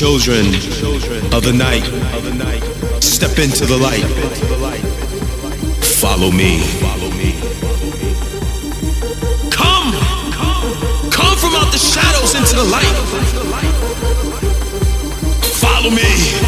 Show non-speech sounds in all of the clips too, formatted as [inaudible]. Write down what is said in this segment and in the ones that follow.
children of the night, step into the light. Follow me. Come, come from out the shadows into the light. Follow me.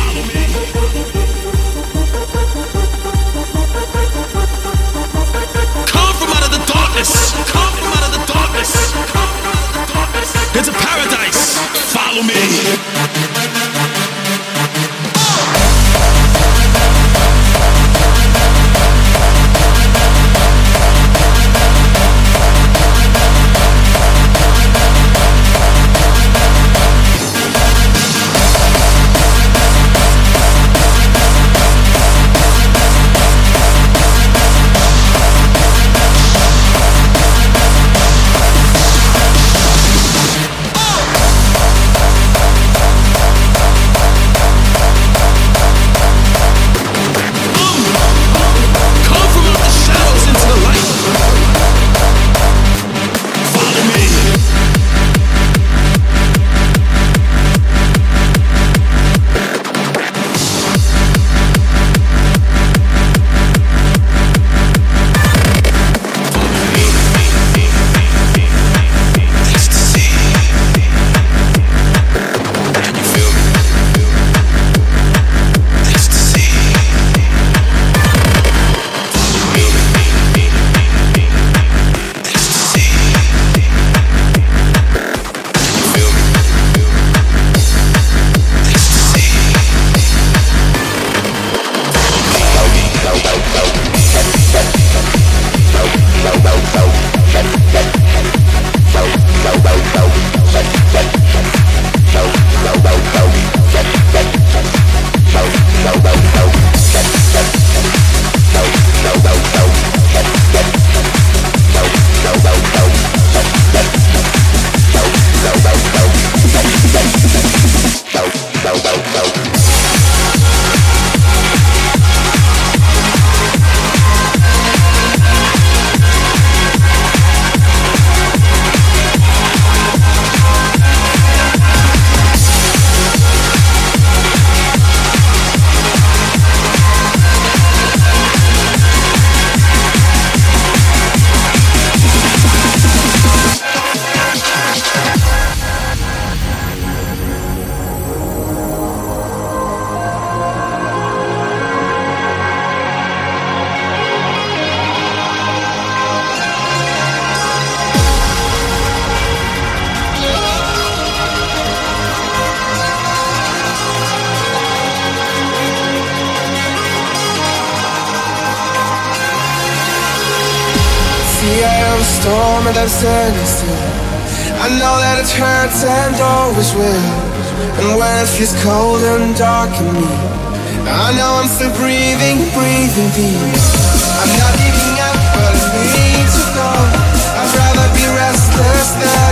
I'm not giving up, but I need to go. I'd rather be restless than.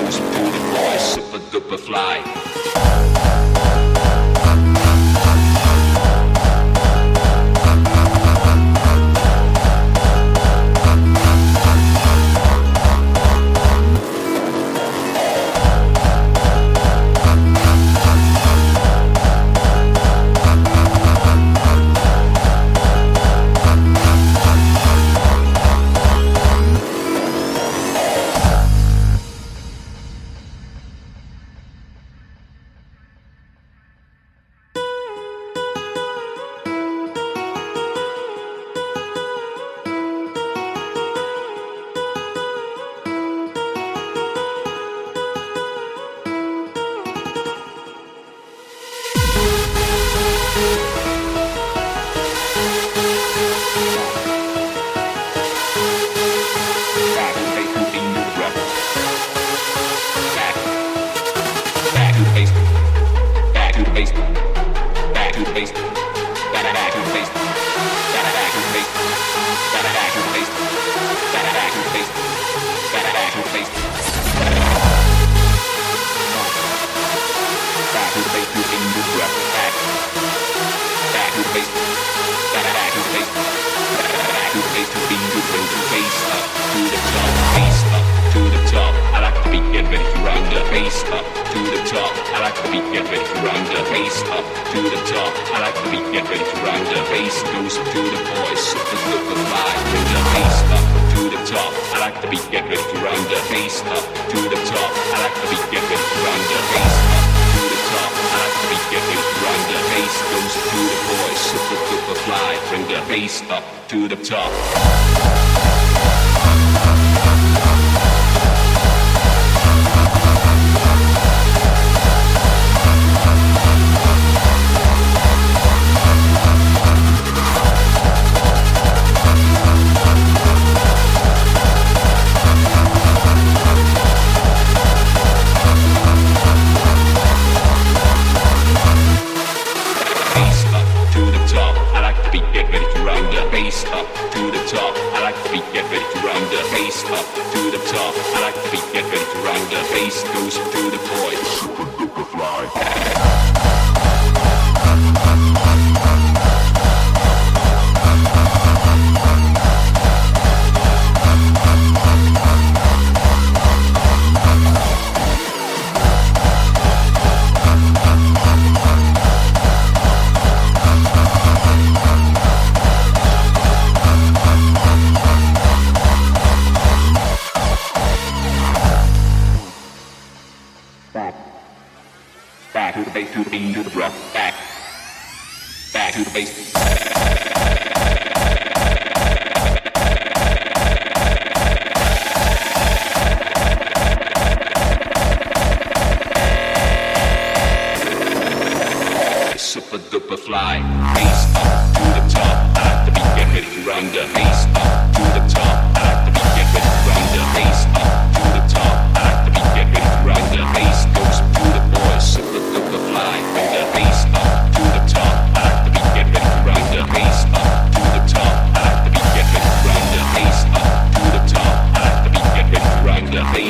booty boy, super duper fly. slide, bring the bass up to the top. top, to the top. Black feet get The bass goes to the void. Super duper fly.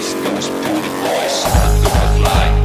space, goes boys, voice, not like.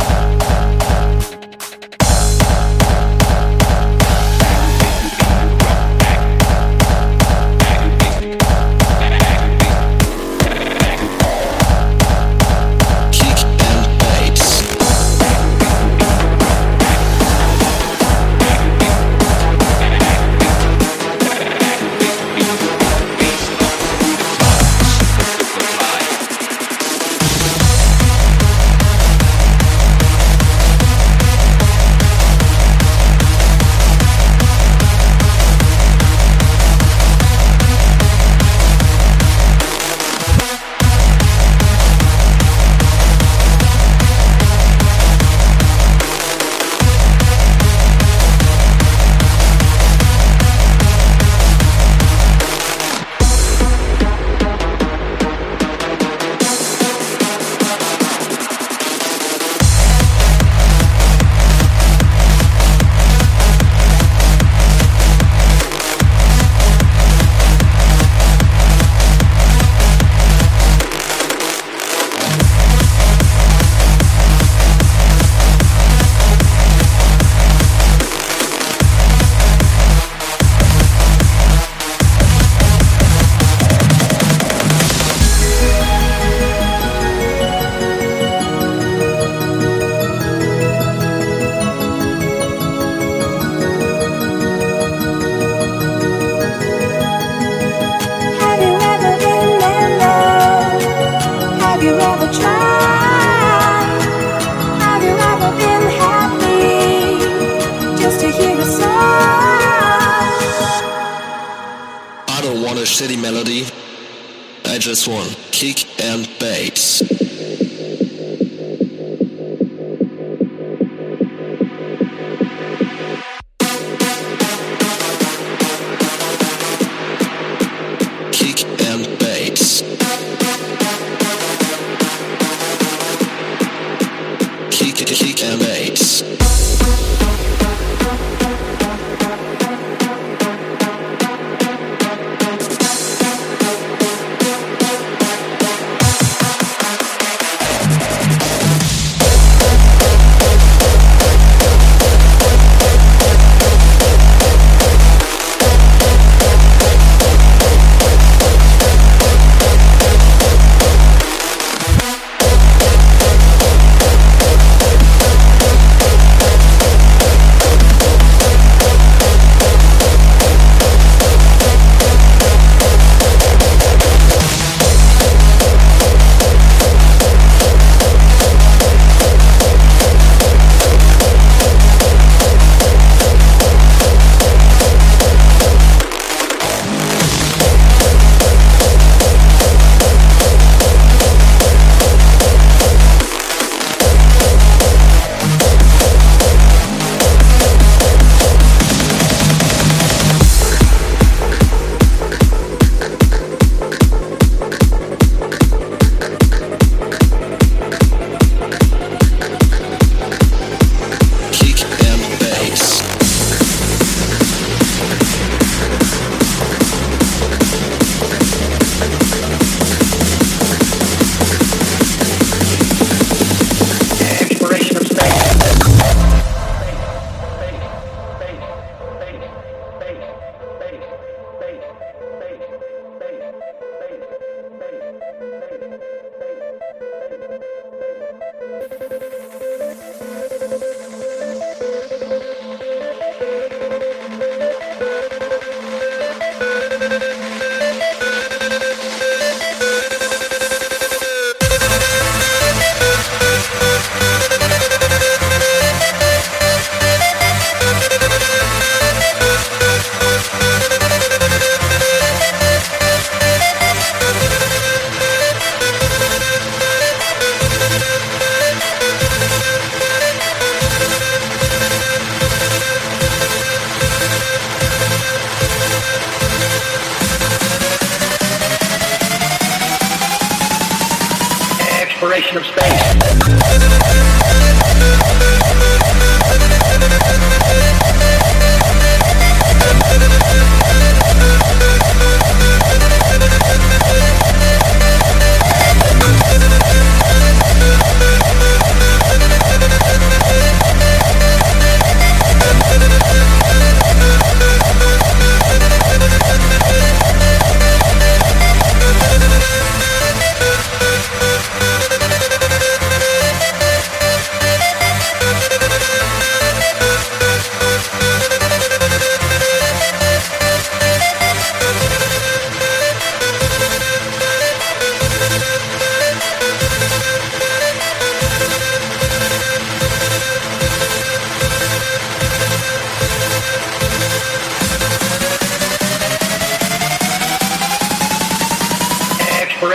Shitty melody. I just want kick and bass.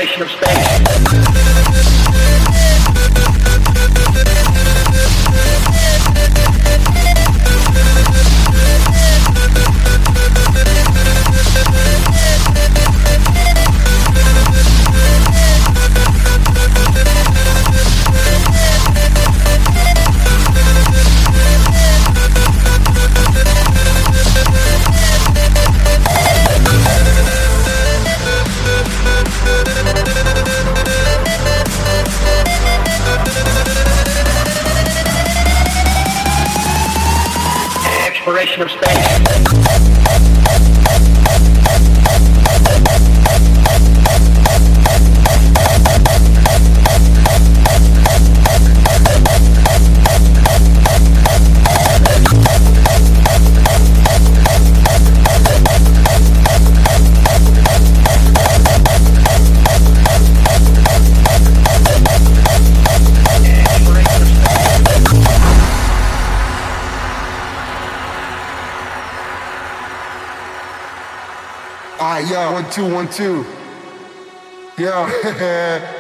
Exploration of space. Two, one, two. Yo, [laughs]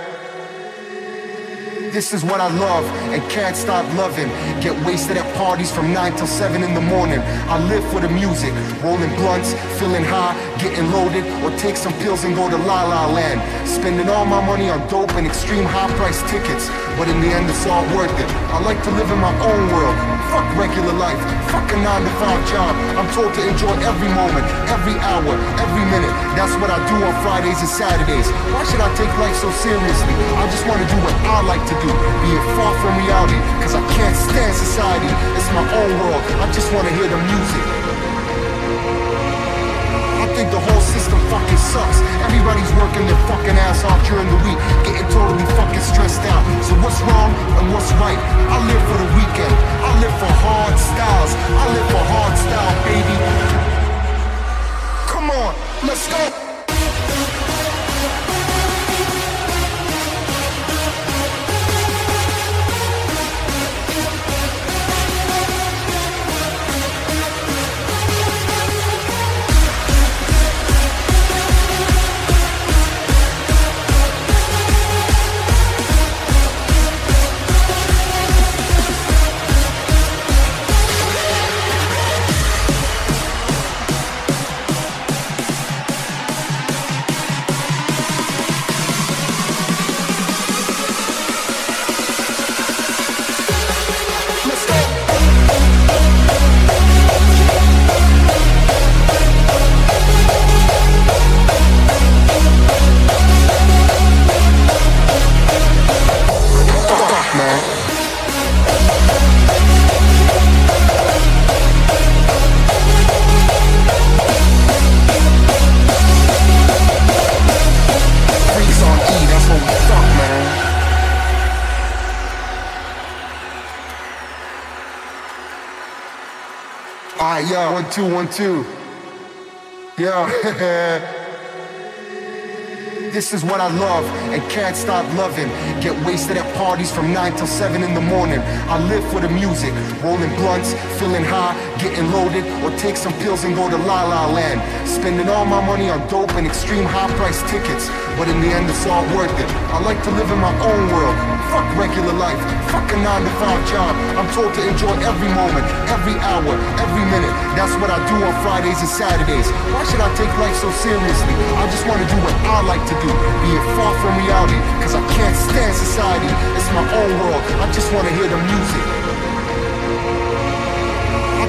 This is what I love and can't stop loving. Get wasted at parties from 9 till 7 in the morning. I live for the music, rolling blunts, feeling high, getting loaded, or take some pills and go to La La Land. Spending all my money on dope and extreme high price tickets, but in the end it's all worth it. I like to live in my own world. Fuck regular life, fuck a 9 to 5 job. I'm told to enjoy every moment, every hour, every minute. That's what I do on Fridays and Saturdays. Why should I take life so seriously? I just want to do what I like to do, being far from reality, cause I can't stand society. It's my own world, I just wanna hear the music. I think the whole system fucking sucks. Everybody's working their fucking ass off during the week, getting totally fucking stressed out. So what's wrong and what's right? I live for the weekend. I live for hard styles. I live for hard style, baby. Come on, let's go. Two, one, two. Yo. [laughs] This is what I love and can't stop loving. Get wasted at parties from 9 till 7 in the morning. I live for the music, rolling blunts, feeling high, getting loaded, or take some pills and go to La La Land. Spending all my money on dope and extreme high price tickets, but in the end it's all worth it. I like to live in my own world. Fuck regular life, fuck a 9 to 5 job. I'm told to enjoy every moment, every hour, every minute. That's what I do on Fridays and Saturdays. Why should I take life so seriously? I just want to do what I like to do being far from reality, cause I can't stand society. It's my own world, I just wanna hear the music.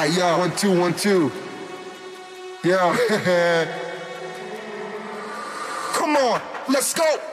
One, two, one, two. Yo. [laughs] Come on, let's go.